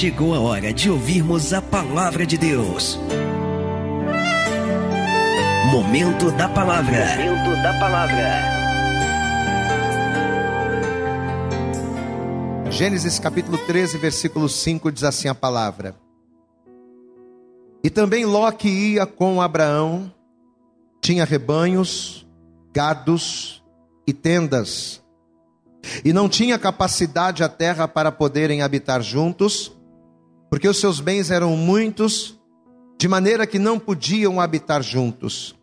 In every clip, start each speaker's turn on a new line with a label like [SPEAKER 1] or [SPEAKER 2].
[SPEAKER 1] chegou a hora de ouvirmos a palavra de Deus. Momento da palavra. Momento da palavra.
[SPEAKER 2] Gênesis capítulo 13, versículo 5 diz assim a palavra: E também Ló que ia com Abraão, tinha rebanhos, gados e tendas, e não tinha capacidade a terra para poderem habitar juntos, porque os seus bens eram muitos, de maneira que não podiam habitar juntos.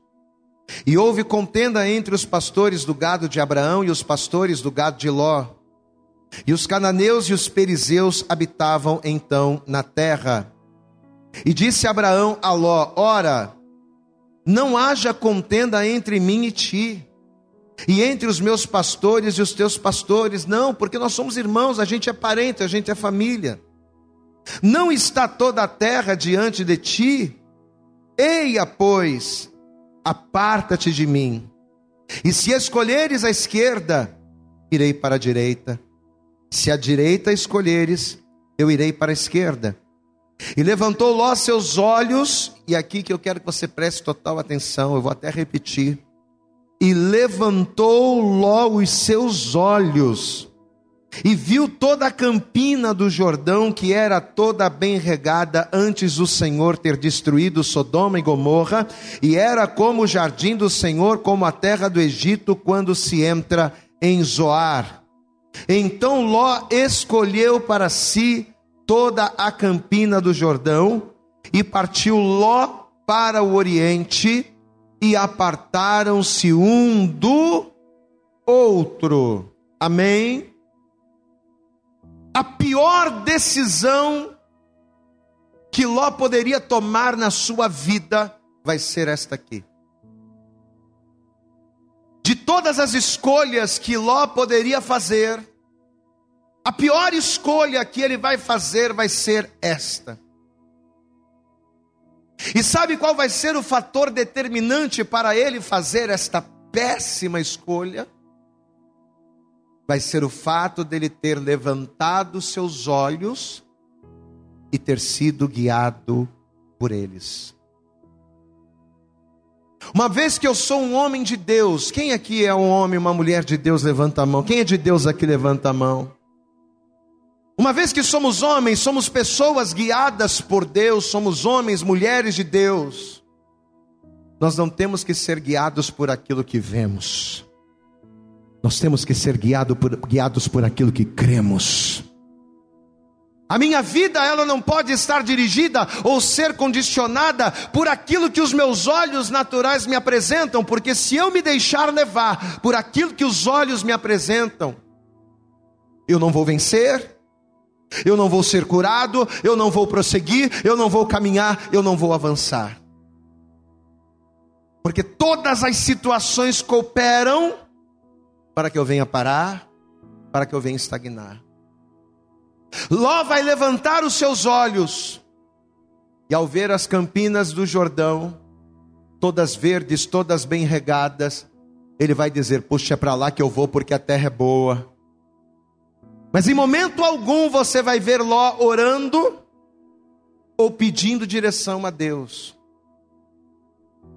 [SPEAKER 2] E houve contenda entre os pastores do gado de Abraão e os pastores do gado de Ló. E os cananeus e os perizeus habitavam então na terra. E disse Abraão a Ló: Ora, não haja contenda entre mim e ti, e entre os meus pastores e os teus pastores, não, porque nós somos irmãos, a gente é parente, a gente é família. Não está toda a terra diante de ti? Eia, pois, aparta-te de mim. E se escolheres a esquerda, irei para a direita. Se a direita escolheres, eu irei para a esquerda. E levantou Ló seus olhos, e aqui que eu quero que você preste total atenção, eu vou até repetir. E levantou Ló os seus olhos, e viu toda a campina do Jordão, que era toda bem regada, antes do Senhor ter destruído Sodoma e Gomorra, e era como o jardim do Senhor, como a terra do Egito, quando se entra em Zoar. Então Ló escolheu para si toda a campina do Jordão, e partiu Ló para o oriente, e apartaram-se um do outro. Amém? A pior decisão que Ló poderia tomar na sua vida vai ser esta aqui. De todas as escolhas que Ló poderia fazer, a pior escolha que ele vai fazer vai ser esta. E sabe qual vai ser o fator determinante para ele fazer esta péssima escolha? Vai ser o fato dele ter levantado seus olhos e ter sido guiado por eles. Uma vez que eu sou um homem de Deus, quem aqui é um homem, uma mulher de Deus, levanta a mão. Quem é de Deus aqui, levanta a mão. Uma vez que somos homens, somos pessoas guiadas por Deus, somos homens, mulheres de Deus. Nós não temos que ser guiados por aquilo que vemos. Nós temos que ser guiado por, guiados por aquilo que cremos. A minha vida, ela não pode estar dirigida ou ser condicionada por aquilo que os meus olhos naturais me apresentam, porque se eu me deixar levar por aquilo que os olhos me apresentam, eu não vou vencer, eu não vou ser curado, eu não vou prosseguir, eu não vou caminhar, eu não vou avançar. Porque todas as situações cooperam para que eu venha parar, para que eu venha estagnar. Ló vai levantar os seus olhos, e ao ver as campinas do Jordão, todas verdes, todas bem regadas, ele vai dizer: Puxa, é para lá que eu vou, porque a terra é boa. Mas em momento algum você vai ver Ló orando ou pedindo direção a Deus.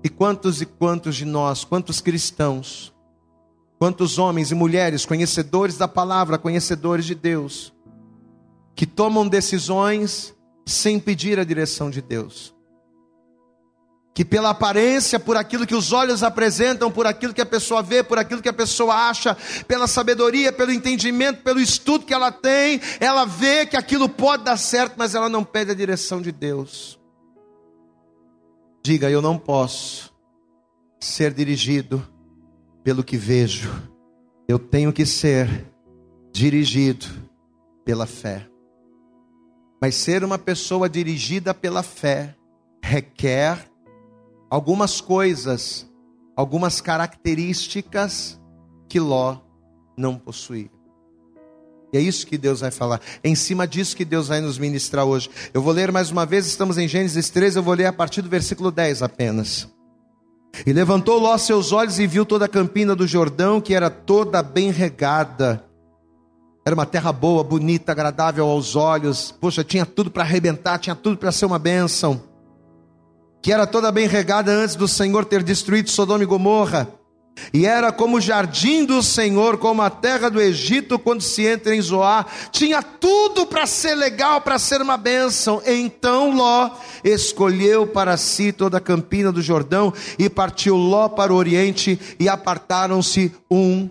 [SPEAKER 2] E quantos e quantos de nós, quantos cristãos, quantos homens e mulheres conhecedores da palavra, conhecedores de Deus, que tomam decisões sem pedir a direção de Deus que pela aparência, por aquilo que os olhos apresentam, por aquilo que a pessoa vê, por aquilo que a pessoa acha, pela sabedoria, pelo entendimento, pelo estudo que ela tem, ela vê que aquilo pode dar certo, mas ela não pede a direção de Deus. Diga, eu não posso ser dirigido pelo que vejo, eu tenho que ser dirigido pela fé. Mas ser uma pessoa dirigida pela fé requer algumas coisas, algumas características que Ló não possuía. E é isso que Deus vai falar. É em cima disso que Deus vai nos ministrar hoje. Eu vou ler mais uma vez, estamos em Gênesis 13, eu vou ler a partir do versículo 10 apenas. E levantou Ló seus olhos e viu toda a campina do Jordão, que era toda bem regada. Era uma terra boa, bonita, agradável aos olhos. Poxa, tinha tudo para arrebentar, tinha tudo para ser uma bênção. Que era toda bem regada antes do Senhor ter destruído Sodoma e Gomorra. E era como o jardim do Senhor, como a terra do Egito, quando se entra em Zoar, tinha tudo para ser legal, para ser uma bênção. Então Ló escolheu para si toda a campina do Jordão e partiu Ló para o oriente e apartaram-se um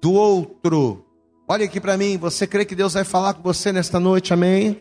[SPEAKER 2] do outro. Olha aqui para mim, você crê que Deus vai falar com você nesta noite, amém?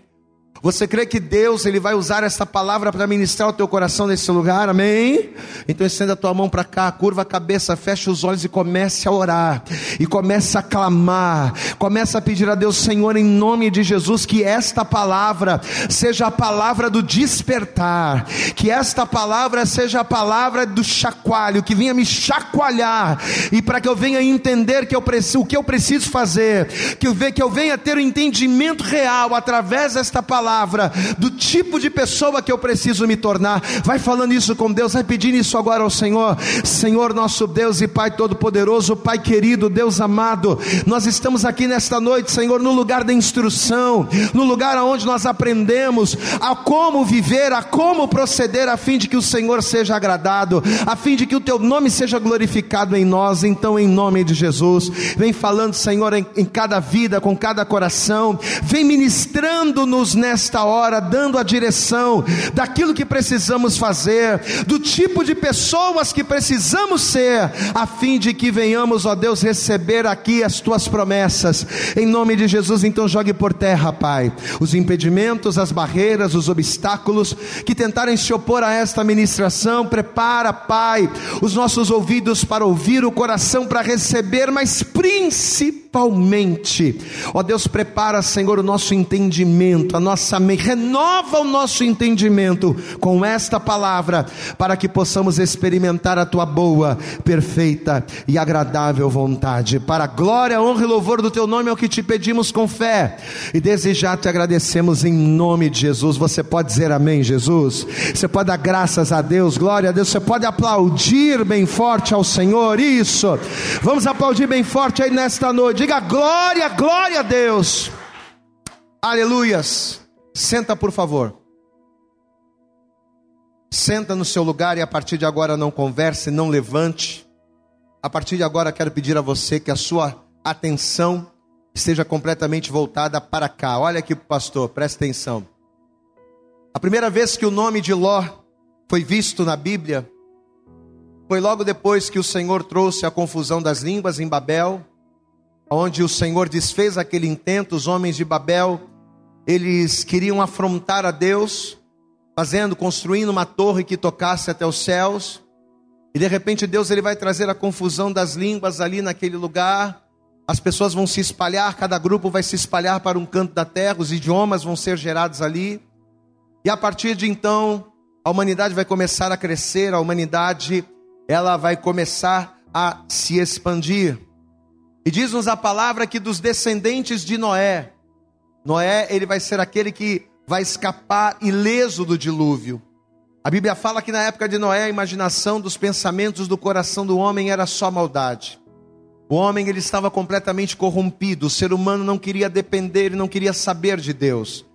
[SPEAKER 2] Você crê que Deus ele vai usar essa palavra para ministrar o teu coração nesse lugar? Amém? Então estenda a tua mão para cá, curva a cabeça, fecha os olhos e comece a orar. E comece a clamar. Comece a pedir a Deus, Senhor, em nome de Jesus, que esta palavra seja a palavra do despertar. Que esta palavra seja a palavra do chacoalho, que venha me chacoalhar e para que eu venha entender que eu preciso, o que eu preciso fazer, que eu, que eu venha ter o um entendimento real através desta palavra palavra do tipo de pessoa que eu preciso me tornar. Vai falando isso com Deus, vai pedindo isso agora ao Senhor. Senhor, nosso Deus e Pai Todo-Poderoso, Pai querido, Deus amado, nós estamos aqui nesta noite, Senhor, no lugar da instrução, no lugar onde nós aprendemos a como viver, a como proceder, a fim de que o Senhor seja agradado, a fim de que o Teu nome seja glorificado em nós. Então, em nome de Jesus, vem falando, Senhor, em, em cada vida, com cada coração, vem ministrando-nos nesta nesta hora, dando a direção daquilo que precisamos fazer, do tipo de pessoas que precisamos ser, a fim de que venhamos, ó Deus, receber aqui as tuas promessas. Em nome de Jesus, então jogue por terra, Pai, os impedimentos, as barreiras, os obstáculos que tentarem se opor a esta ministração. Prepara, Pai, os nossos ouvidos para ouvir, o coração para receber, mas principalmente, ó Deus, prepara, Senhor, o nosso entendimento, a nossa nossa mente, renova o nosso entendimento com esta palavra, para que possamos experimentar a tua boa, perfeita e agradável vontade. Para a glória, honra e louvor do teu nome é o que te pedimos com fé e desejar te agradecemos em nome de Jesus. Você pode dizer amém, Jesus? Você pode dar graças a Deus, glória a Deus. Você pode aplaudir bem forte ao Senhor. Isso. Vamos aplaudir bem forte aí nesta noite. Diga glória, glória a Deus. Aleluias. Senta, por favor. Senta no seu lugar e a partir de agora não converse, não levante. A partir de agora quero pedir a você que a sua atenção esteja completamente voltada para cá. Olha aqui, pastor, presta atenção. A primeira vez que o nome de Ló foi visto na Bíblia foi logo depois que o Senhor trouxe a confusão das línguas em Babel, onde o Senhor desfez aquele intento, os homens de Babel eles queriam afrontar a Deus, fazendo, construindo uma torre que tocasse até os céus. E de repente Deus ele vai trazer a confusão das línguas ali naquele lugar. As pessoas vão se espalhar, cada grupo vai se espalhar para um canto da terra, os idiomas vão ser gerados ali. E a partir de então, a humanidade vai começar a crescer, a humanidade ela vai começar a se expandir. E diz-nos a palavra que dos descendentes de Noé, Noé, ele vai ser aquele que vai escapar ileso do dilúvio. A Bíblia fala que na época de Noé, a imaginação dos pensamentos do coração do homem era só maldade. O homem ele estava completamente corrompido, o ser humano não queria depender e não queria saber de Deus.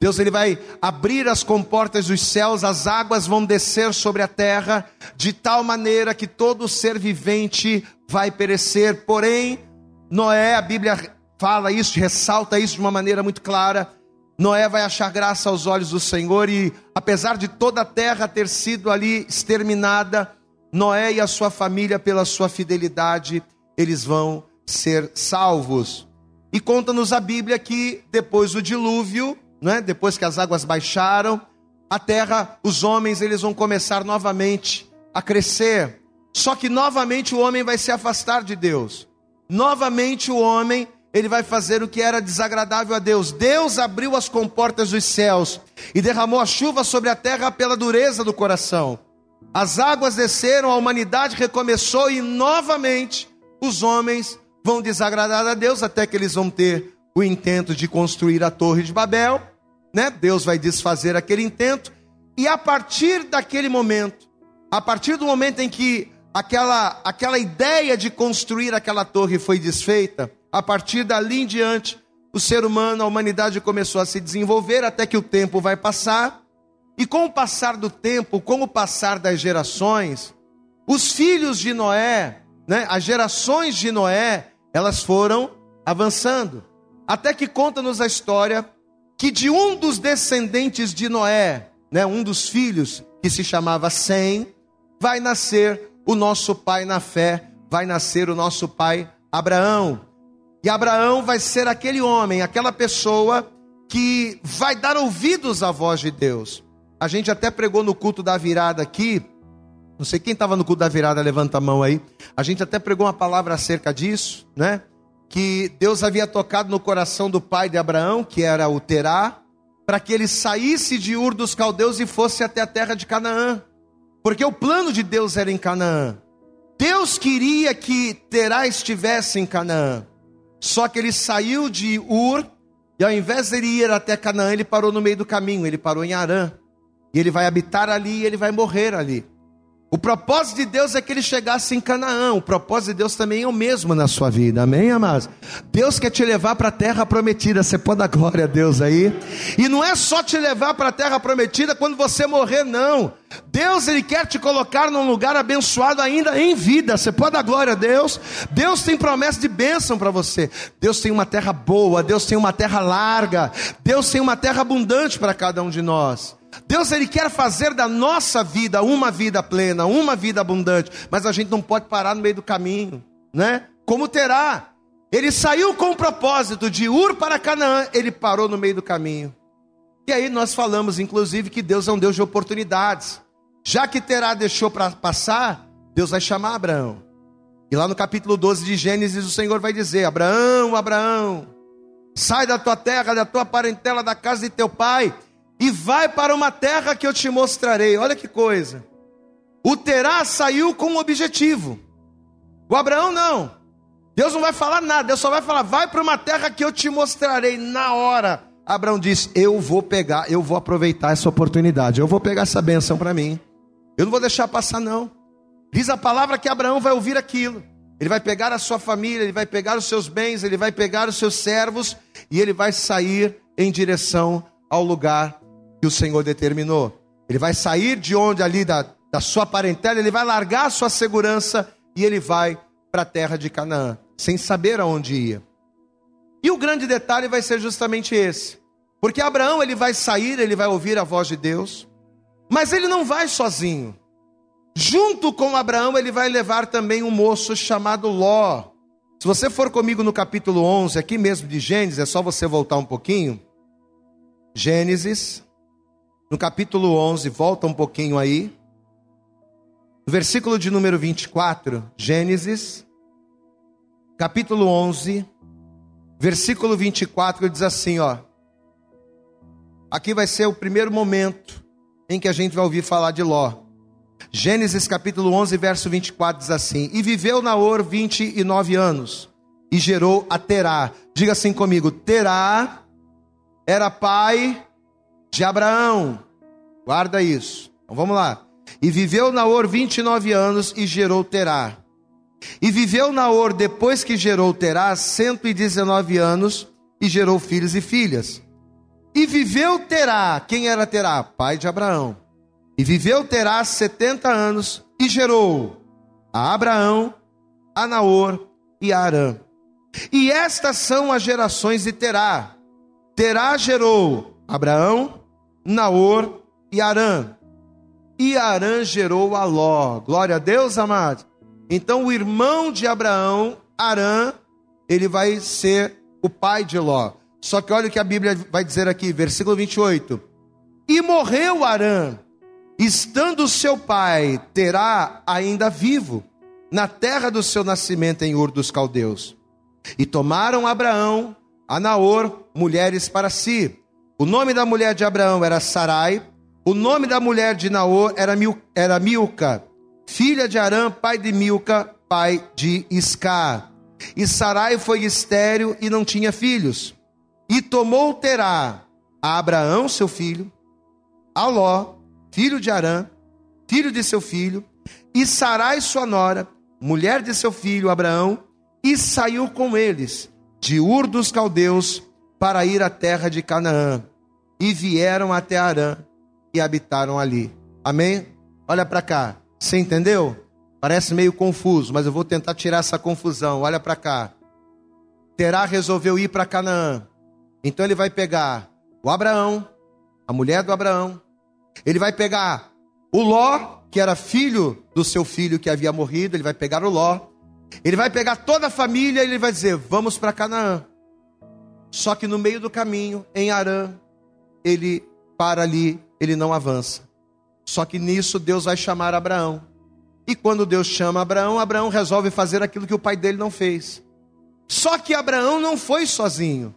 [SPEAKER 2] Deus ele vai abrir as comportas dos céus, as águas vão descer sobre a terra, de tal maneira que todo ser vivente vai perecer. Porém, Noé, a Bíblia fala isso, ressalta isso de uma maneira muito clara. Noé vai achar graça aos olhos do Senhor e, apesar de toda a terra ter sido ali exterminada, Noé e a sua família, pela sua fidelidade, eles vão ser salvos. E conta-nos a Bíblia que depois do dilúvio, né, depois que as águas baixaram, a terra, os homens, eles vão começar novamente a crescer. Só que novamente o homem vai se afastar de Deus. Novamente o homem ele vai fazer o que era desagradável a Deus. Deus abriu as comportas dos céus e derramou a chuva sobre a terra pela dureza do coração. As águas desceram, a humanidade recomeçou e novamente os homens vão desagradar a Deus até que eles vão ter o intento de construir a Torre de Babel, né? Deus vai desfazer aquele intento e a partir daquele momento, a partir do momento em que aquela aquela ideia de construir aquela torre foi desfeita, a partir dali em diante, o ser humano, a humanidade começou a se desenvolver até que o tempo vai passar. E com o passar do tempo, com o passar das gerações, os filhos de Noé, né, as gerações de Noé, elas foram avançando. Até que conta-nos a história que de um dos descendentes de Noé, né, um dos filhos, que se chamava Sem, vai nascer o nosso pai na fé, vai nascer o nosso pai Abraão. E Abraão vai ser aquele homem, aquela pessoa que vai dar ouvidos à voz de Deus. A gente até pregou no culto da virada aqui. Não sei quem estava no culto da virada, levanta a mão aí. A gente até pregou uma palavra acerca disso, né? Que Deus havia tocado no coração do pai de Abraão, que era o Terá, para que ele saísse de Ur dos caldeus e fosse até a terra de Canaã. Porque o plano de Deus era em Canaã. Deus queria que Terá estivesse em Canaã. Só que ele saiu de Ur e ao invés de ele ir até Canaã, ele parou no meio do caminho, ele parou em Arã. E ele vai habitar ali e ele vai morrer ali. O propósito de Deus é que ele chegasse em Canaã. O propósito de Deus também é o mesmo na sua vida. Amém, amados? Deus quer te levar para a terra prometida. Você pode dar glória a Deus aí. E não é só te levar para a terra prometida quando você morrer, não. Deus ele quer te colocar num lugar abençoado ainda em vida. Você pode dar glória a Deus? Deus tem promessa de bênção para você. Deus tem uma terra boa, Deus tem uma terra larga, Deus tem uma terra abundante para cada um de nós. Deus ele quer fazer da nossa vida uma vida plena, uma vida abundante, mas a gente não pode parar no meio do caminho, né? Como terá? Ele saiu com o propósito de Ur para Canaã, ele parou no meio do caminho. E aí nós falamos, inclusive, que Deus é um Deus de oportunidades. Já que Terá deixou para passar, Deus vai chamar Abraão. E lá no capítulo 12 de Gênesis, o Senhor vai dizer: Abraão, Abraão, sai da tua terra, da tua parentela, da casa de teu pai e vai para uma terra que eu te mostrarei. Olha que coisa. O Terá saiu com um objetivo. O Abraão não. Deus não vai falar nada, Deus só vai falar: vai para uma terra que eu te mostrarei. Na hora, Abraão disse: Eu vou pegar, eu vou aproveitar essa oportunidade, eu vou pegar essa benção para mim. Eu não vou deixar passar, não. Diz a palavra que Abraão vai ouvir aquilo. Ele vai pegar a sua família, ele vai pegar os seus bens, ele vai pegar os seus servos e ele vai sair em direção ao lugar que o Senhor determinou. Ele vai sair de onde ali da, da sua parentela, ele vai largar a sua segurança e ele vai para a terra de Canaã, sem saber aonde ia. E o grande detalhe vai ser justamente esse. Porque Abraão ele vai sair, ele vai ouvir a voz de Deus, mas ele não vai sozinho. Junto com Abraão, ele vai levar também um moço chamado Ló. Se você for comigo no capítulo 11, aqui mesmo de Gênesis, é só você voltar um pouquinho. Gênesis, no capítulo 11, volta um pouquinho aí. No versículo de número 24, Gênesis, capítulo 11, versículo 24, diz assim, ó. Aqui vai ser o primeiro momento em que a gente vai ouvir falar de Ló. Gênesis capítulo 11, verso 24 diz assim: E viveu Naor 29 anos e gerou a Terá. Diga assim comigo: Terá era pai de Abraão. Guarda isso. Então vamos lá. E viveu Naor 29 anos e gerou Terá. E viveu Naor depois que gerou Terá 119 anos e gerou filhos e filhas. E viveu Terá, quem era Terá? Pai de Abraão. E viveu Terá 70 anos e gerou a Abraão, a Naor e a Arã. E estas são as gerações de Terá. Terá gerou Abraão, Naor e Arã. E Arã gerou a Ló. Glória a Deus, amado. Então o irmão de Abraão, Arã, ele vai ser o pai de Ló. Só que olha o que a Bíblia vai dizer aqui, versículo 28. E morreu Arã, estando seu pai Terá ainda vivo, na terra do seu nascimento em Ur dos Caldeus. E tomaram Abraão, a Naor, mulheres para si. O nome da mulher de Abraão era Sarai, o nome da mulher de Naor era, Mil, era Milca, filha de Arã, pai de Milca, pai de Iscar. E Sarai foi estéril e não tinha filhos. E tomou Terá a Abraão, seu filho, a Ló, filho de Arã, filho de seu filho, e Sarai, sua nora, mulher de seu filho Abraão, e saiu com eles de Ur dos Caldeus para ir à terra de Canaã. E vieram até Arã e habitaram ali. Amém? Olha para cá. Você entendeu? Parece meio confuso, mas eu vou tentar tirar essa confusão. Olha para cá. Terá resolveu ir para Canaã. Então ele vai pegar o Abraão, a mulher do Abraão. Ele vai pegar o Ló, que era filho do seu filho que havia morrido. Ele vai pegar o Ló. Ele vai pegar toda a família e ele vai dizer: Vamos para Canaã. Só que no meio do caminho, em Arã, ele para ali, ele não avança. Só que nisso Deus vai chamar Abraão. E quando Deus chama Abraão, Abraão resolve fazer aquilo que o pai dele não fez. Só que Abraão não foi sozinho.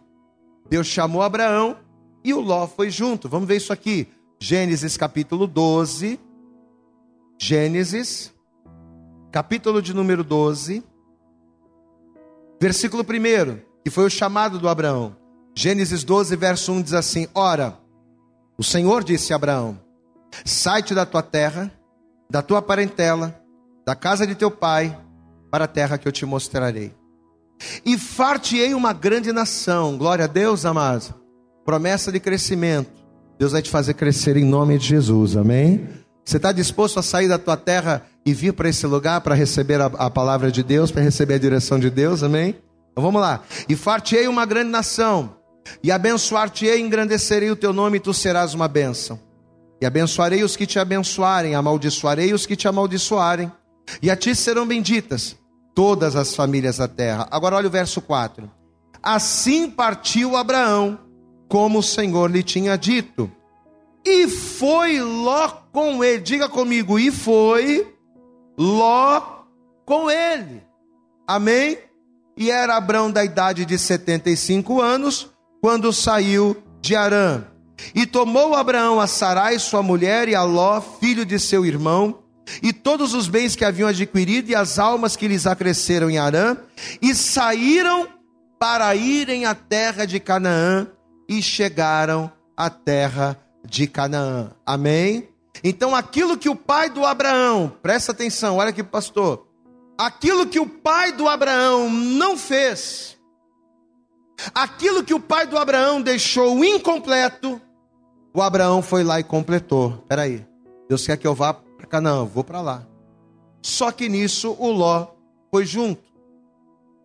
[SPEAKER 2] Deus chamou Abraão e o Ló foi junto. Vamos ver isso aqui. Gênesis capítulo 12. Gênesis, capítulo de número 12, versículo 1, que foi o chamado do Abraão. Gênesis 12, verso 1 diz assim: Ora, o Senhor disse a Abraão: Sai-te da tua terra, da tua parentela, da casa de teu pai, para a terra que eu te mostrarei. E far-te-ei uma grande nação. Glória a Deus, amados. Promessa de crescimento. Deus vai te fazer crescer em nome de Jesus, amém? Você está disposto a sair da tua terra e vir para esse lugar para receber a, a, palavra de Deus, para receber a direção de Deus, amém? Então vamos lá. E far-te-ei uma grande nação, e abençoar-te-ei, engrandecerei o teu nome, e tu serás uma bênção. E abençoarei os que te abençoarem, amaldiçoarei os que te amaldiçoarem, e a ti serão benditas todas as famílias da terra. Agora olha o verso 4. Assim partiu Abraão, como o Senhor lhe tinha dito. E foi Ló com ele. Diga comigo, e foi Ló com ele. Amém? E era Abraão da idade de 75 anos quando saiu de Arã. E tomou Abraão a Sarai, sua mulher, e a Ló, filho de seu irmão, e todos os bens que haviam adquirido e as almas que lhes acresceram em Arã, e saíram para irem à terra de Canaã, e chegaram à terra de Canaã. Amém? Então, aquilo que o pai do Abraão, presta atenção, olha aqui, pastor. Aquilo que o pai do Abraão não fez, aquilo que o pai do Abraão deixou incompleto, o Abraão foi lá e completou. Peraí, Deus quer que eu vá para Canaã, vou para lá. Só que nisso o Ló foi junto.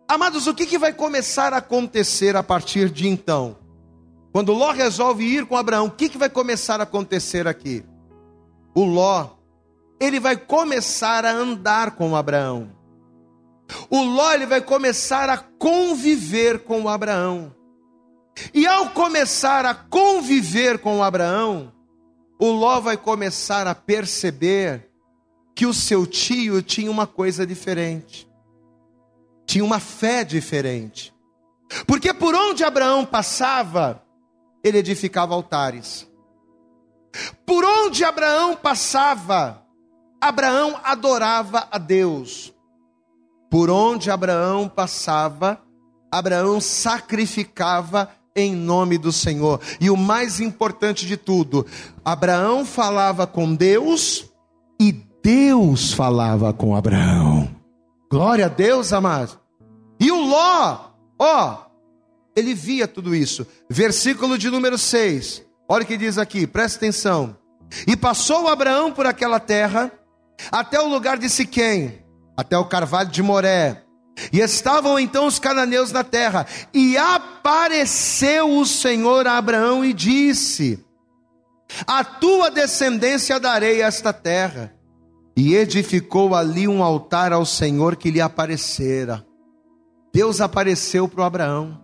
[SPEAKER 2] Amados, o que, que vai começar a acontecer a partir de então? Quando Ló resolve ir com Abraão, o que, que vai começar a acontecer aqui? O Ló, ele vai começar a andar com Abraão. O Ló, ele vai começar a conviver com Abraão. E ao começar a conviver com Abraão, o Ló vai começar a perceber que o seu tio tinha uma coisa diferente, tinha uma fé diferente. Porque por onde Abraão passava, ele edificava altares. Por onde Abraão passava, Abraão adorava a Deus. Por onde Abraão passava, Abraão sacrificava em nome do Senhor. E o mais importante de tudo, Abraão falava com Deus e Deus falava com Abraão. Glória a Deus, amado. E o Ló, ó, ele via tudo isso. Versículo de número 6. Olha o que diz aqui, presta atenção. E passou Abraão por aquela terra, até o lugar de Siquém, até o carvalho de Moré, e estavam então os cananeus na terra. E apareceu o Senhor a Abraão e disse: A tua descendência darei esta terra. E edificou ali um altar ao Senhor que lhe aparecera. Deus apareceu para o Abraão.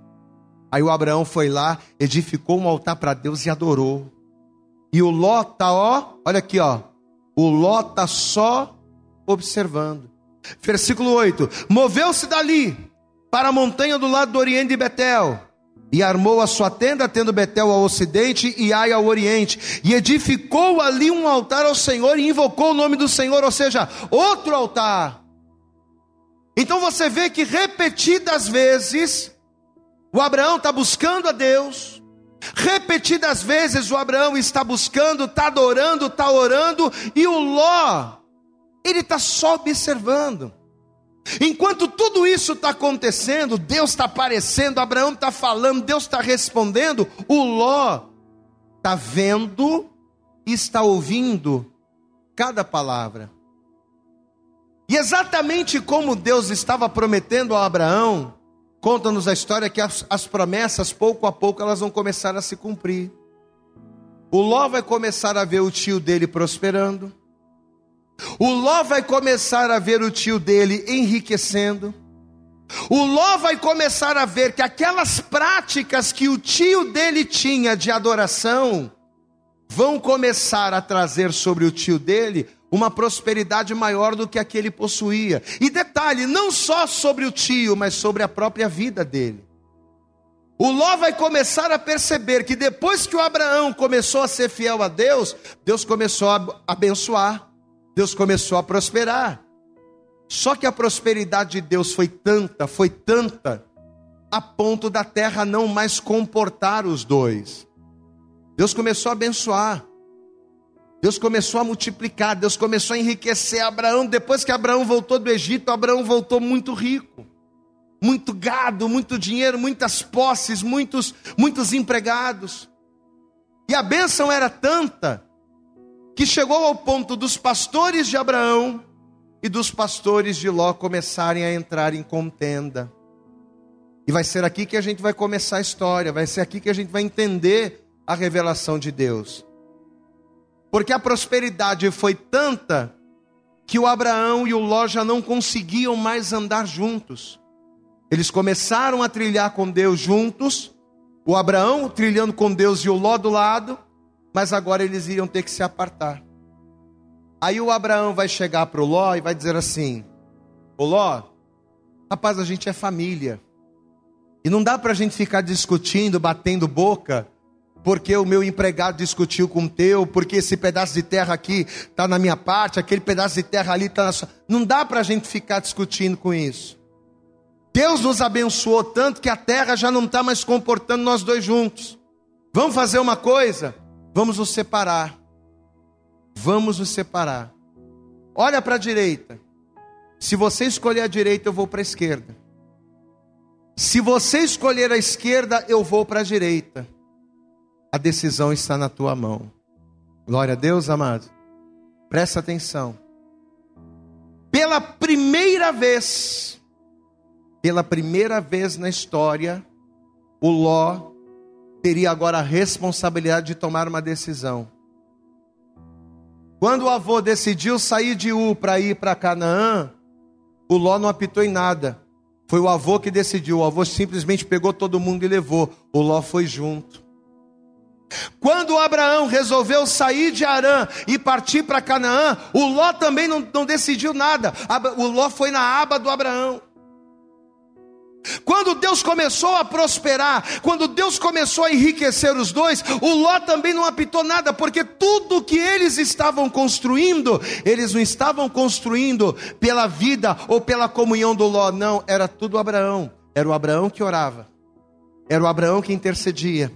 [SPEAKER 2] Aí o Abraão foi lá, edificou um altar para Deus e adorou. E o Ló tá, ó, olha aqui, ó. O Ló tá só observando. Versículo 8: Moveu-se dali para a montanha do lado do oriente de Betel, e armou a sua tenda, tendo Betel ao ocidente e Ai ao oriente, e edificou ali um altar ao Senhor e invocou o nome do Senhor, ou seja, outro altar. Então você vê que repetidas vezes o Abraão está buscando a Deus, repetidas vezes o Abraão está buscando, está adorando, está orando, e o Ló ele está só observando. Enquanto tudo isso está acontecendo, Deus está aparecendo, Abraão está falando, Deus está respondendo, o Ló está vendo e está ouvindo cada palavra. E exatamente como Deus estava prometendo a Abraão, conta-nos a história que as, as, promessas, pouco a pouco, elas vão começar a se cumprir. O Ló vai começar a ver o tio dele prosperando. O Ló vai começar a ver o tio dele enriquecendo. O Ló vai começar a ver que aquelas práticas que o tio dele tinha de adoração vão começar a trazer sobre o tio dele uma prosperidade maior do que a que ele possuía. E detalhe, não só sobre o tio, mas sobre a própria vida dele. O Ló vai começar a perceber que depois que o Abraão começou a ser fiel a Deus, Deus começou a abençoar, Deus começou a prosperar. Só que a prosperidade de Deus foi tanta, foi tanta, a ponto da terra não mais comportar os dois. Deus começou a abençoar. Deus começou a multiplicar, Deus começou a enriquecer Abraão. Depois que Abraão voltou do Egito, Abraão voltou muito rico. Muito gado, muito dinheiro, muitas posses, muitos, muitos empregados. E a bênção era tanta que chegou ao ponto dos pastores de Abraão e dos pastores de Ló começarem a entrar em contenda. E vai ser aqui que a gente vai começar a história, vai ser aqui que a gente vai entender a revelação de Deus. Porque a prosperidade foi tanta que o Abraão e o Ló já não conseguiam mais andar juntos. Eles começaram a trilhar com Deus juntos, o Abraão trilhando com Deus e o Ló do lado, mas agora eles iriam ter que se apartar. Aí o Abraão vai chegar para o Ló e vai dizer assim: Ô Ló, rapaz, a gente é família. E não dá para a gente ficar discutindo, batendo boca, porque o meu empregado discutiu com o teu, porque esse pedaço de terra aqui está na minha parte, aquele pedaço de terra ali está na sua. Não dá para a gente ficar discutindo com isso. Deus nos abençoou tanto que a terra já não está mais comportando nós dois juntos. Vamos fazer uma coisa? Vamos nos separar. Vamos nos separar. Olha para a direita. Se você escolher a direita, eu vou para a esquerda. Se você escolher a esquerda, eu vou para a direita a decisão está na tua mão. Glória a Deus, amado. Presta atenção. Pela primeira vez, pela primeira vez na história, o Ló teria agora a responsabilidade de tomar uma decisão. Quando o avô decidiu sair de U para ir para Canaã, o Ló não apitou em nada. Foi o avô que decidiu. O avô simplesmente pegou todo mundo e levou. O Ló foi junto. Quando Abraão resolveu sair de Arã e partir para Canaã, o Ló também não, não, decidiu nada. O Ló foi na aba do Abraão. Quando Deus começou a prosperar, quando Deus começou a enriquecer os dois, o Ló também não apitou nada, porque tudo que eles estavam construindo, eles não estavam construindo pela vida ou pela comunhão do Ló, não, era tudo Abraão. Era o Abraão que orava, era o Abraão que intercedia.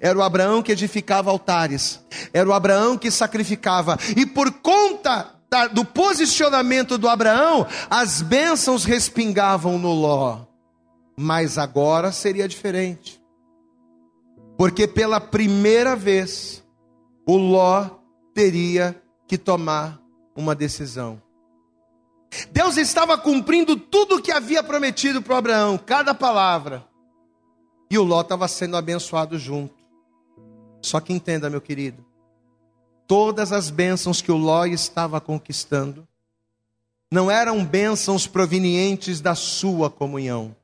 [SPEAKER 2] Era o Abraão que edificava altares, era o Abraão que sacrificava, e por conta da, do posicionamento do Abraão, as bênçãos respingavam no Ló. Mas agora seria diferente, porque pela primeira vez, o Ló teria que tomar uma decisão. Deus estava cumprindo tudo o que havia prometido para Abraão, cada palavra. E o Ló estava sendo abençoado junto. Só que entenda, meu querido, todas as bênçãos que o Ló estava conquistando não eram bênçãos provenientes da sua comunhão.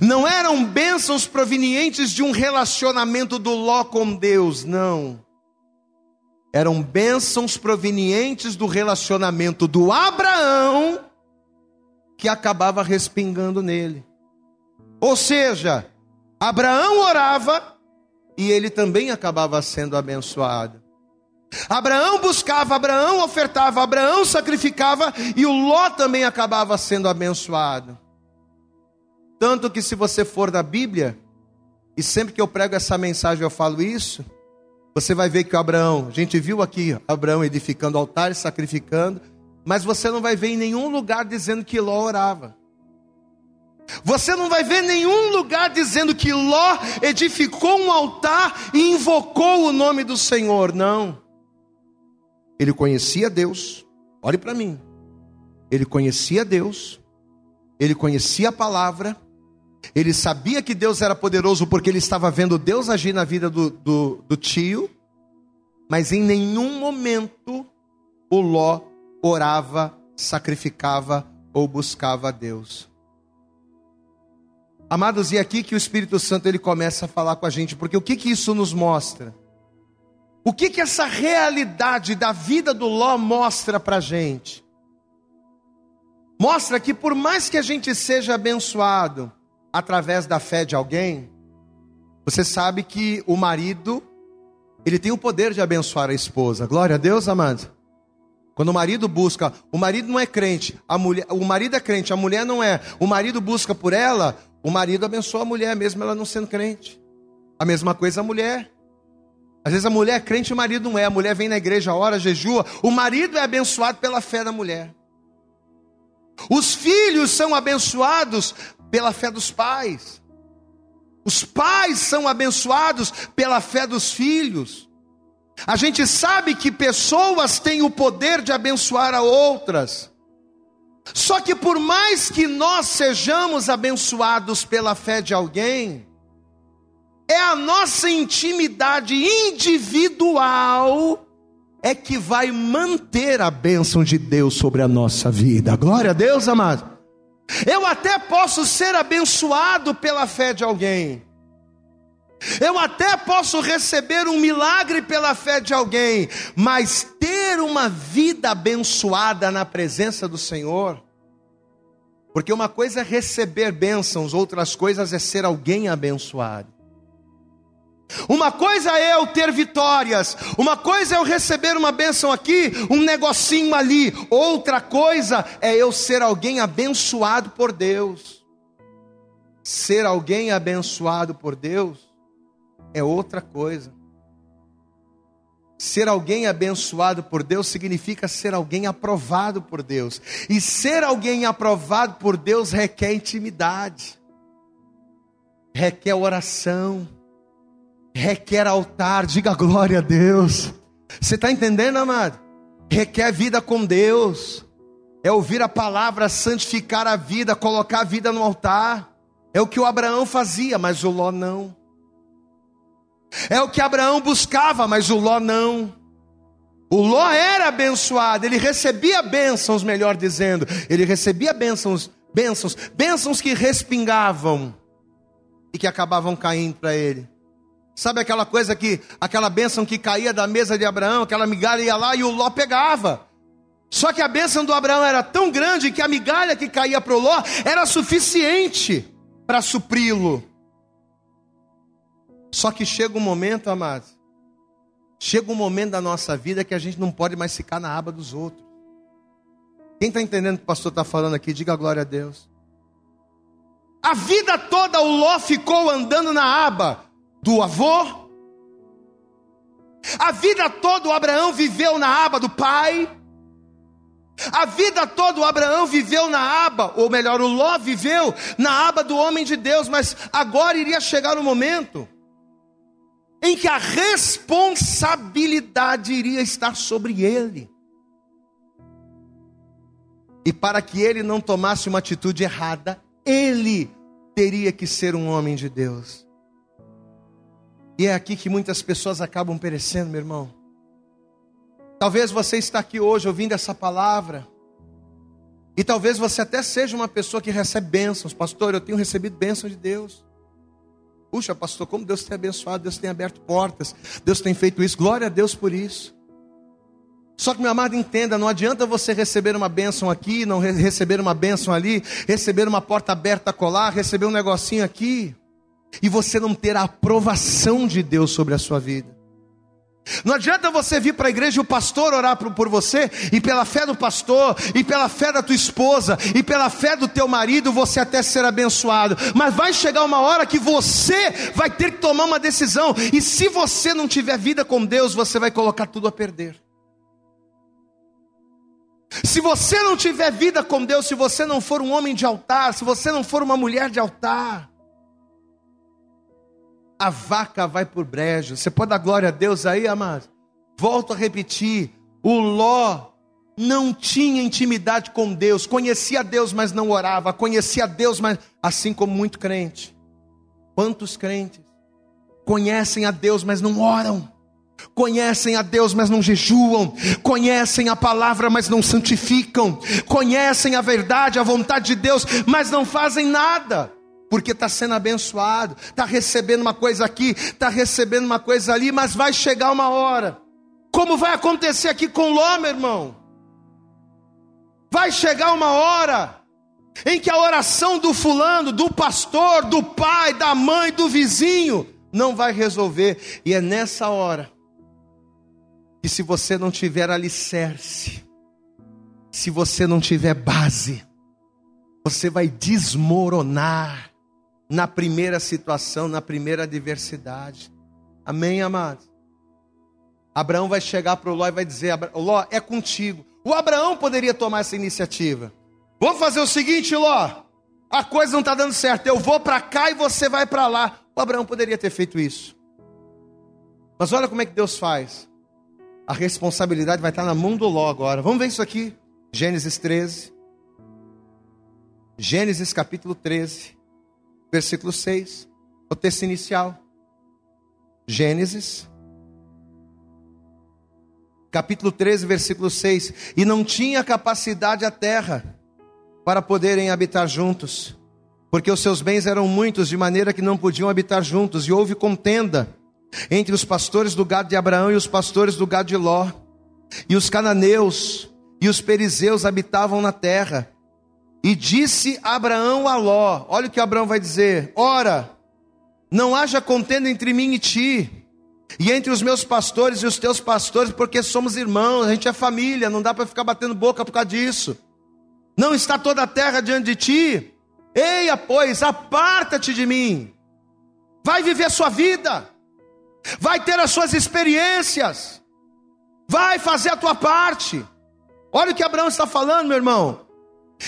[SPEAKER 2] Não eram bênçãos provenientes de um relacionamento do Ló com Deus, não. Eram bênçãos provenientes do relacionamento do Abraão que acabava respingando nele. Ou seja, Abraão orava e ele também acabava sendo abençoado. Abraão buscava, Abraão ofertava, Abraão sacrificava e o Ló também acabava sendo abençoado. Tanto que se você for na Bíblia, e sempre que eu prego essa mensagem eu falo isso, você vai ver que Abraão, a gente viu aqui Abraão edificando altares, sacrificando, mas você não vai ver em nenhum lugar dizendo que Ló orava. Você não vai ver nenhum lugar dizendo que Ló edificou um altar e invocou o nome do Senhor. Não. Ele conhecia Deus. Olhe para mim. Ele conhecia Deus. Ele conhecia a palavra. Ele sabia que Deus era poderoso porque ele estava vendo Deus agir na vida do, do, do tio. Mas em nenhum momento o Ló orava, sacrificava ou buscava a Deus. Amados, e aqui que o Espírito Santo ele começa a falar com a gente, porque o que que isso nos mostra? O que que essa realidade da vida do Ló mostra para a gente? Mostra que por mais que a gente seja abençoado através da fé de alguém, você sabe que o marido, ele tem o poder de abençoar a esposa. Glória a Deus, amado. Quando o marido busca, o marido não é crente, a mulher, o marido é crente, a mulher não é. O marido busca por ela, o marido abençoa a mulher, mesmo ela não sendo crente. A mesma coisa a mulher. Às vezes a mulher é crente e o marido não é. A mulher vem na igreja, ora, jejua. O marido é abençoado pela fé da mulher. Os filhos são abençoados pela fé dos pais. Os pais são abençoados pela fé dos filhos. A gente sabe que pessoas têm o poder de abençoar a outras. Só que por mais que nós sejamos abençoados pela fé de alguém, é a nossa intimidade individual é que vai manter a bênção de Deus sobre a nossa vida. Glória a Deus, amado. Eu até posso ser abençoado pela fé de alguém. Eu até posso receber um milagre pela fé de alguém, mas ter uma vida abençoada na presença do Senhor, porque uma coisa é receber bênçãos, outras coisas é ser alguém abençoado. Uma coisa é eu ter vitórias, uma coisa é eu receber uma bênção aqui, um negocinho ali, outra coisa é eu ser alguém abençoado por Deus. Ser alguém abençoado por Deus é outra coisa. Ser alguém abençoado por Deus significa ser alguém aprovado por Deus. E ser alguém aprovado por Deus requer intimidade, requer oração, requer altar. Diga glória a Deus. Você está entendendo, amado? Requer vida com Deus, é ouvir a palavra, santificar a vida, colocar a vida no altar. É o que o Abraão fazia, mas o Ló não. É o que Abraão buscava, mas o Ló não. O Ló era abençoado, ele recebia bênçãos, melhor dizendo, ele recebia bênçãos, bênçãos, bênçãos que respingavam e que acabavam caindo para ele. Sabe aquela coisa que, aquela bênção que caía da mesa de Abraão, aquela migalha ia lá e o Ló pegava. Só que a bênção do Abraão era tão grande que a migalha que caía para o Ló era suficiente para supri-lo. Só que chega um momento, amados, chega um momento da nossa vida que a gente não pode mais ficar na aba dos outros. Quem está entendendo o que o pastor está falando aqui, diga glória a Deus. A vida toda o Ló ficou andando na aba do avô. A vida toda o Abraão viveu na aba do pai. A vida toda o Abraão viveu na aba, ou melhor, o Ló viveu na aba do homem de Deus, mas agora iria chegar o momento em que a responsabilidade iria estar sobre ele. E para que ele não tomasse uma atitude errada, ele teria que ser um homem de Deus. E é aqui que muitas pessoas acabam perecendo, meu irmão. Talvez você está aqui hoje ouvindo essa palavra. E talvez você até seja uma pessoa que recebe bênçãos. Pastor, eu tenho recebido bênçãos de Deus. Puxa, pastor, como Deus tem abençoado, Deus tem aberto portas, Deus tem feito isso, glória a Deus por isso. Só que, meu amado, entenda: não adianta você receber uma bênção aqui, não receber uma bênção ali, receber uma porta aberta colar, receber um negocinho aqui, e você não ter a aprovação de Deus sobre a sua vida. Não adianta você vir para a igreja e o pastor orar por, por, você, e pela fé do pastor, e pela fé da tua esposa, e pela fé do teu marido, você até ser abençoado. Mas vai chegar uma hora que você vai ter que tomar uma decisão, e se você não tiver vida com Deus, você vai colocar tudo a perder. Se você não tiver vida com Deus, se você não for um homem de altar, se você não for uma mulher de altar, a vaca vai por brejo. Você pode dar glória a Deus aí, amado? Volto a repetir: o Ló não tinha intimidade com Deus, conhecia Deus, mas não orava, conhecia Deus, mas assim como muito crente. Quantos crentes conhecem a Deus, mas não oram? Conhecem a Deus, mas não jejuam. Conhecem a palavra, mas não santificam. Conhecem a verdade, a vontade de Deus, mas não fazem nada. Porque está sendo abençoado, está recebendo uma coisa aqui, está recebendo uma coisa ali, mas vai chegar uma hora. Como vai acontecer aqui com Ló, meu irmão? Vai chegar uma hora em que a oração do fulano, do pastor, do pai, da mãe, do vizinho, não vai resolver. E é nessa hora que se você não tiver alicerce, se você não tiver base, você vai desmoronar na primeira situação, na primeira adversidade. Amém, amados? Abraão vai chegar para o Ló e vai dizer: Ló, é contigo. O Abraão poderia tomar essa iniciativa. Vamos fazer o seguinte, Ló. A coisa não está dando certo. Eu vou para cá e você vai para lá. O Abraão poderia ter feito isso. Mas olha como é que Deus faz a responsabilidade vai estar na mão do Ló agora. Vamos ver isso aqui. Gênesis 13. Gênesis capítulo 13, versículo 6. O texto inicial. Gênesis capítulo 13, versículo 6. E não tinha capacidade a terra para poderem habitar juntos, porque os seus bens eram muitos, de maneira que não podiam habitar juntos, e houve contenda entre os pastores do gado de Abraão e os pastores do gado de Ló. E os cananeus e os perizeus habitavam na terra. E disse Abraão a Ló: Olha o que Abraão vai dizer: Ora, não haja contenda entre mim e ti, e entre os meus pastores e os teus pastores, porque somos irmãos, a gente é família, não dá para ficar batendo boca por causa disso. Não está toda a terra diante de ti? Eia, pois, aparta-te de mim, vai viver sua vida vai ter as suas experiências, vai fazer a tua parte. Olha o que Abraão está falando, meu irmão.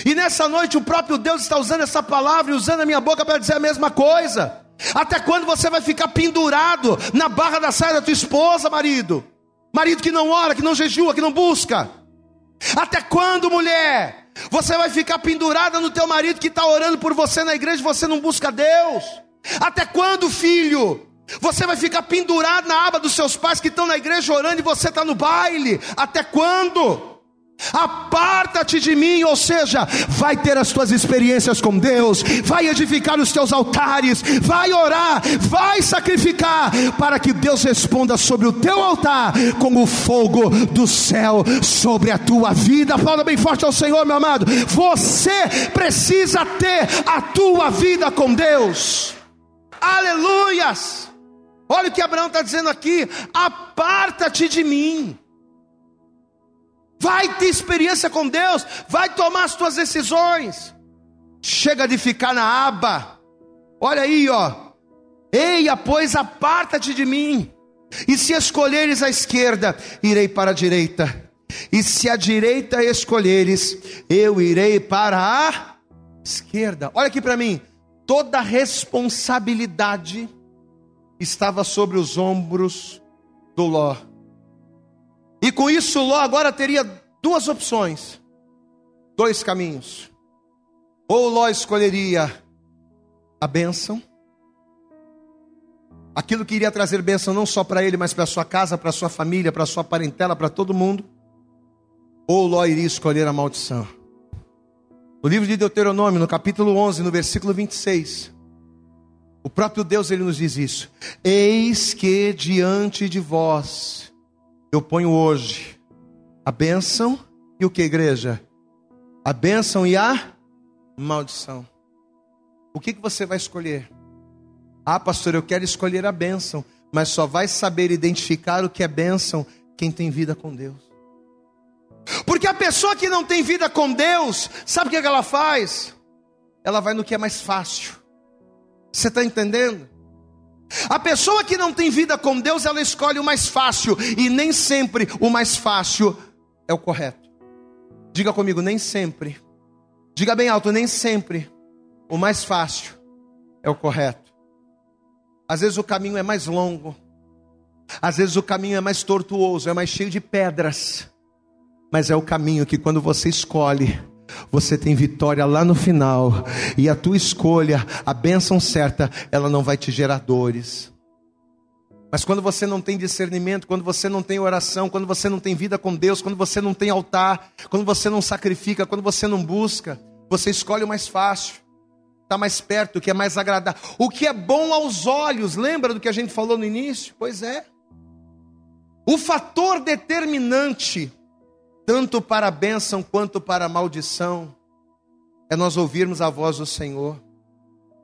[SPEAKER 2] E nessa noite o próprio Deus está usando essa palavra e usando a minha boca para dizer a mesma coisa. Até quando você vai ficar pendurado na barra da saia da tua esposa, marido? Marido que não ora, que não jejua, que não busca. Até quando, mulher? Você vai ficar pendurada no teu marido que está orando por você na igreja e você não busca Deus? Até quando, filho? Você vai ficar pendurado na aba dos seus pais que estão na igreja orando e você está no baile. Até quando? Aparta-te de mim, ou seja, vai ter as tuas experiências com Deus, vai edificar os teus altares, vai orar, vai sacrificar, para que Deus responda sobre o teu altar com o fogo do céu sobre a tua vida. Fala bem forte ao Senhor, meu amado. Você precisa ter a tua vida com Deus. Aleluias! Olha o que Abraão está dizendo aqui: aparta-te de mim. Vai ter experiência com Deus, vai tomar as tuas decisões. Chega de ficar na aba. Olha aí, ó. Eia, pois aparta-te de mim. E se escolheres a esquerda, irei para a direita. E se a direita escolheres, eu irei para a esquerda. Olha aqui para mim. Toda responsabilidade estava sobre os ombros do Ló. Com isso, Ló agora teria duas opções, dois caminhos. Ou Ló escolheria a bênção, aquilo que iria trazer bênção não só para ele, mas para sua casa, para sua família, para sua parentela, para todo mundo. Ou Ló iria escolher a maldição. No livro de Deuteronômio, no capítulo 11, no versículo 26, o próprio Deus ele nos diz isso. Eis que diante de vós eu ponho hoje a bênção e o que, igreja? A bênção e a maldição. O que, que você vai escolher? Ah, pastor, eu quero escolher a bênção, mas só vai saber identificar o que é bênção quem tem vida com Deus. Porque a pessoa que não tem vida com Deus, sabe o que ela faz? Ela vai no que é mais fácil. Você está entendendo? A pessoa que não tem vida com Deus, ela escolhe o mais fácil, e nem sempre o mais fácil é o correto. Diga comigo, nem sempre. Diga bem alto, nem sempre. O mais fácil é o correto. Às vezes o caminho é mais longo. Às vezes o caminho é mais tortuoso, é mais cheio de pedras. Mas é o caminho que quando você escolhe, você tem vitória lá no final. E a tua escolha, a bênção certa, ela não vai te gerar dores. Mas quando você não tem discernimento, quando você não tem oração, quando você não tem vida com Deus, quando você não tem altar, quando você não sacrifica, quando você não busca, você escolhe o mais fácil, está mais perto, o que é mais agradável, o que é bom aos olhos. Lembra do que a gente falou no início? Pois é. O fator determinante, tanto para a bênção quanto para a maldição, é nós ouvirmos a voz do Senhor,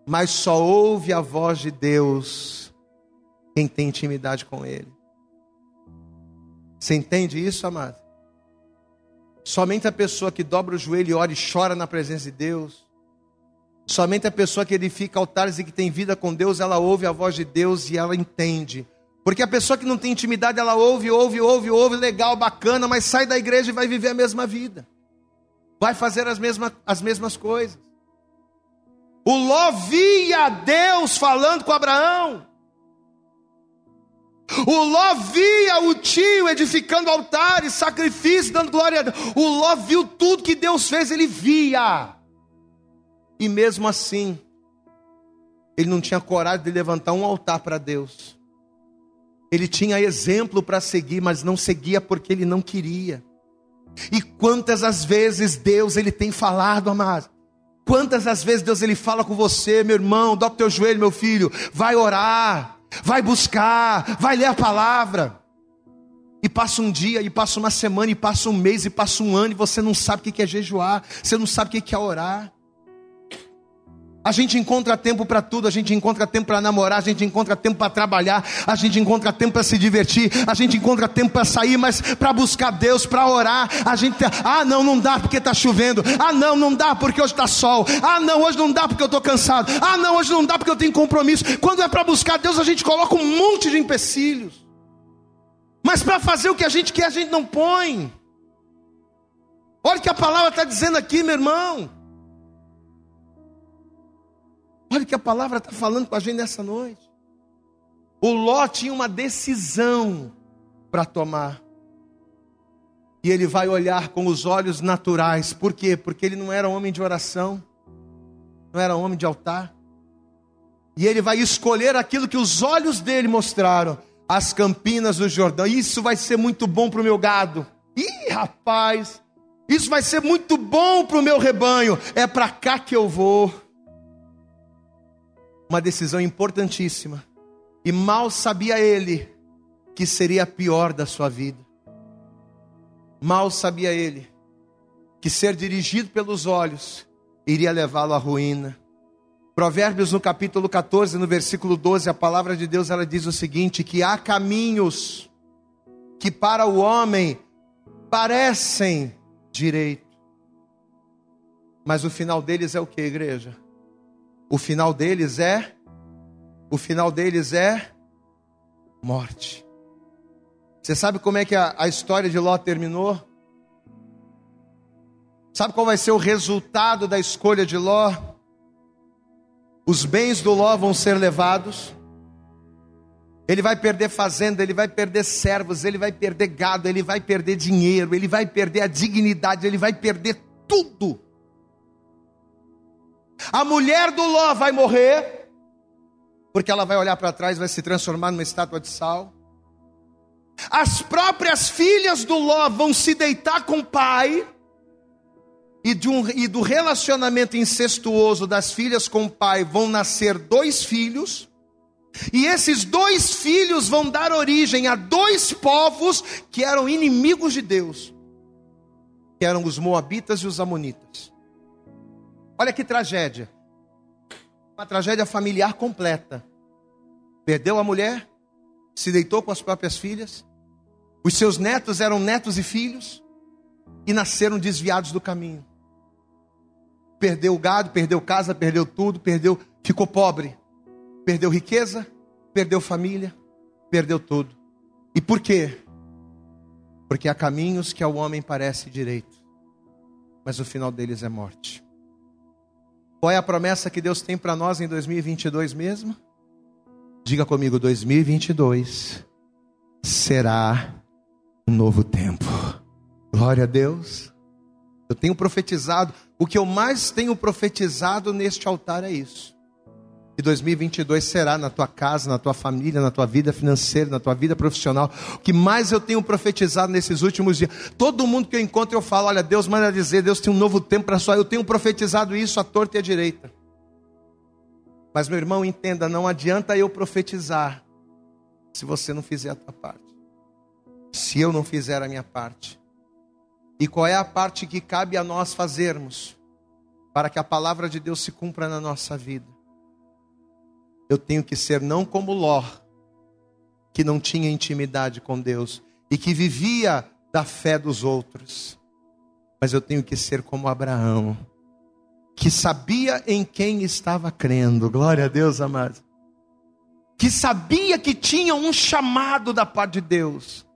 [SPEAKER 2] mas só ouve a voz de Deus quem tem intimidade com Ele. Você entende isso, amado? Somente a pessoa que dobra o joelho e ora e chora na presença de Deus, somente a pessoa que edifica altares e que tem vida com Deus, ela ouve a voz de Deus e ela entende. Porque a pessoa que não tem intimidade, ela ouve, ouve, ouve, ouve, legal, bacana, mas sai da igreja e vai viver a mesma vida. Vai fazer as mesmas, as mesmas coisas. O Ló via Deus falando com Abraão. O Ló via o tio edificando altares, sacrifícios, dando glória a Deus. O Ló viu tudo que Deus fez, ele via. E mesmo assim, ele não tinha coragem de levantar um altar para Deus. Ele tinha exemplo para seguir, mas não seguia porque ele não queria. E quantas as vezes Deus ele tem falado, amado? Quantas as vezes Deus ele fala com você, meu irmão, dobra o teu joelho, meu filho, vai orar vai buscar, vai ler a palavra. E passa um dia, e passa uma semana, e passa um mês, e passa um ano, e você não sabe o que é jejuar, você não sabe o que é orar. A gente encontra tempo para tudo, a gente encontra tempo para namorar, a gente encontra tempo para trabalhar, a gente encontra tempo para se divertir, a gente encontra tempo para sair, mas para buscar Deus, para orar, a gente, ah, não, não dá porque está chovendo, ah, não, não dá porque hoje está sol, ah, não, hoje não dá porque eu estou cansado, ah, não, hoje não dá porque eu tenho compromisso. Quando é para buscar Deus, a gente coloca um monte de empecilhos, mas para fazer o que a gente quer, a gente não põe. Olha o que a palavra está dizendo aqui, meu irmão. Olha o que a palavra está falando com a gente nessa noite. O Ló tinha uma decisão para tomar. E ele vai olhar com os olhos naturais. Por quê? Porque ele não era homem de oração, não era homem de altar. E ele vai escolher aquilo que os olhos dele mostraram: as campinas do Jordão. Isso vai ser muito bom para o meu gado. Ih, rapaz, isso vai ser muito bom para o meu rebanho. É para cá que eu vou uma decisão importantíssima. E mal sabia ele que seria a pior da sua vida. Mal sabia ele que ser dirigido pelos olhos iria levá-lo à ruína. Provérbios no capítulo 14, no versículo 12, a palavra de Deus ela diz o seguinte: que há caminhos que para o homem parecem direito, mas o final deles é o que, igreja? O final deles é o final deles é morte. Você sabe como é que a, a história de Ló terminou? Sabe qual vai ser o resultado da escolha de Ló? Os bens do Ló vão ser levados. Ele vai perder fazenda, ele vai perder servos, ele vai perder gado, ele vai perder dinheiro, ele vai perder a dignidade, ele vai perder tudo. A mulher do Ló vai morrer, porque ela vai olhar para trás e vai se transformar numa estátua de sal. As próprias filhas do Ló vão se deitar com o pai, e, um, e do relacionamento incestuoso das filhas com o pai vão nascer dois filhos, e esses dois filhos vão dar origem a dois povos que eram inimigos de Deus, que eram os Moabitas e os Amonitas. Olha que tragédia. Uma tragédia familiar completa. Perdeu a mulher, se deitou com as próprias filhas, os seus netos eram netos e filhos, e nasceram desviados do caminho. Perdeu o gado, perdeu casa, perdeu tudo, perdeu, ficou pobre, perdeu riqueza, perdeu família, perdeu tudo. E por quê? Porque há caminhos que ao homem parece direito, mas o final deles é morte. Qual é a promessa que Deus tem para nós em 2022 mesmo? Diga comigo, 2022 será um novo tempo. Glória a Deus. Eu tenho profetizado, o que eu mais tenho profetizado neste altar é isso. Que 2022 será na tua casa, na tua família, na tua vida financeira, na tua vida profissional. O que mais eu tenho profetizado nesses últimos dias. Todo mundo que eu encontro eu falo: olha, Deus manda dizer, Deus tem um novo tempo para só. Eu tenho profetizado isso à torta e à direita. Mas meu irmão, entenda, não adianta eu profetizar se você não fizer a tua parte. Se eu não fizer a minha parte. E qual é a parte que cabe a nós fazermos para que a palavra de Deus se cumpra na nossa vida? Eu tenho que ser não como Ló, que não tinha intimidade com Deus e que vivia da fé dos outros, mas eu tenho que ser como Abraão, que sabia em quem estava crendo. Glória a Deus, amado. Que sabia que tinha um chamado da parte de Deus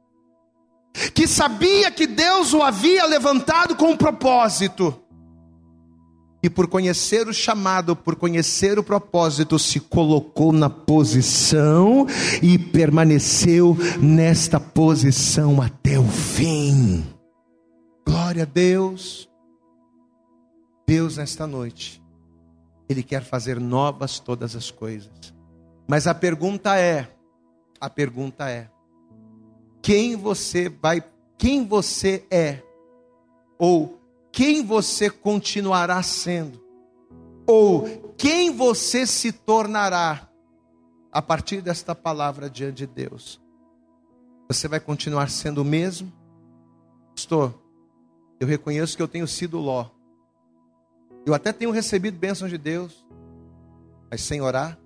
[SPEAKER 2] que sabia que Deus o havia levantado com um propósito, e por conhecer o chamado, por conhecer o propósito, se colocou na posição e permaneceu nesta posição até o fim. Glória a Deus. Deus, nesta noite, Ele quer fazer novas todas as coisas. Mas a pergunta é: a pergunta é, quem você vai, quem você é, ou quem você continuará sendo, ou quem você se tornará a partir desta palavra diante de Deus. Você vai continuar sendo o mesmo? Pastor, eu reconheço que eu tenho sido Ló. Eu até tenho recebido bênçãos de Deus, mas sem orar,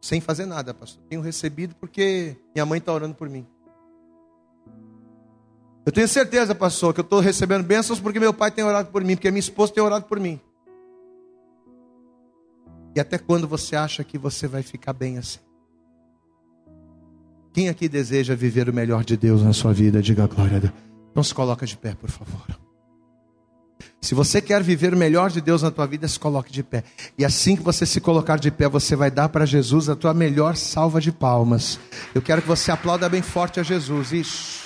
[SPEAKER 2] sem fazer nada, pastor. Tenho recebido porque minha mãe está orando por mim. Eu tenho certeza, pastor, que eu estou recebendo bênçãos porque meu pai tem orado por mim, porque minha esposa tem orado por mim. E até quando você acha que você vai ficar bem assim? Quem aqui deseja viver o melhor de Deus na sua vida? Diga glória a Deus. Não se coloca de pé, por favor. Se você quer viver o melhor de Deus na tua vida, se coloque de pé. E assim que você se colocar de pé, você vai dar para Jesus a tua melhor salva de palmas. Eu quero que você aplauda bem forte a Jesus. Isso.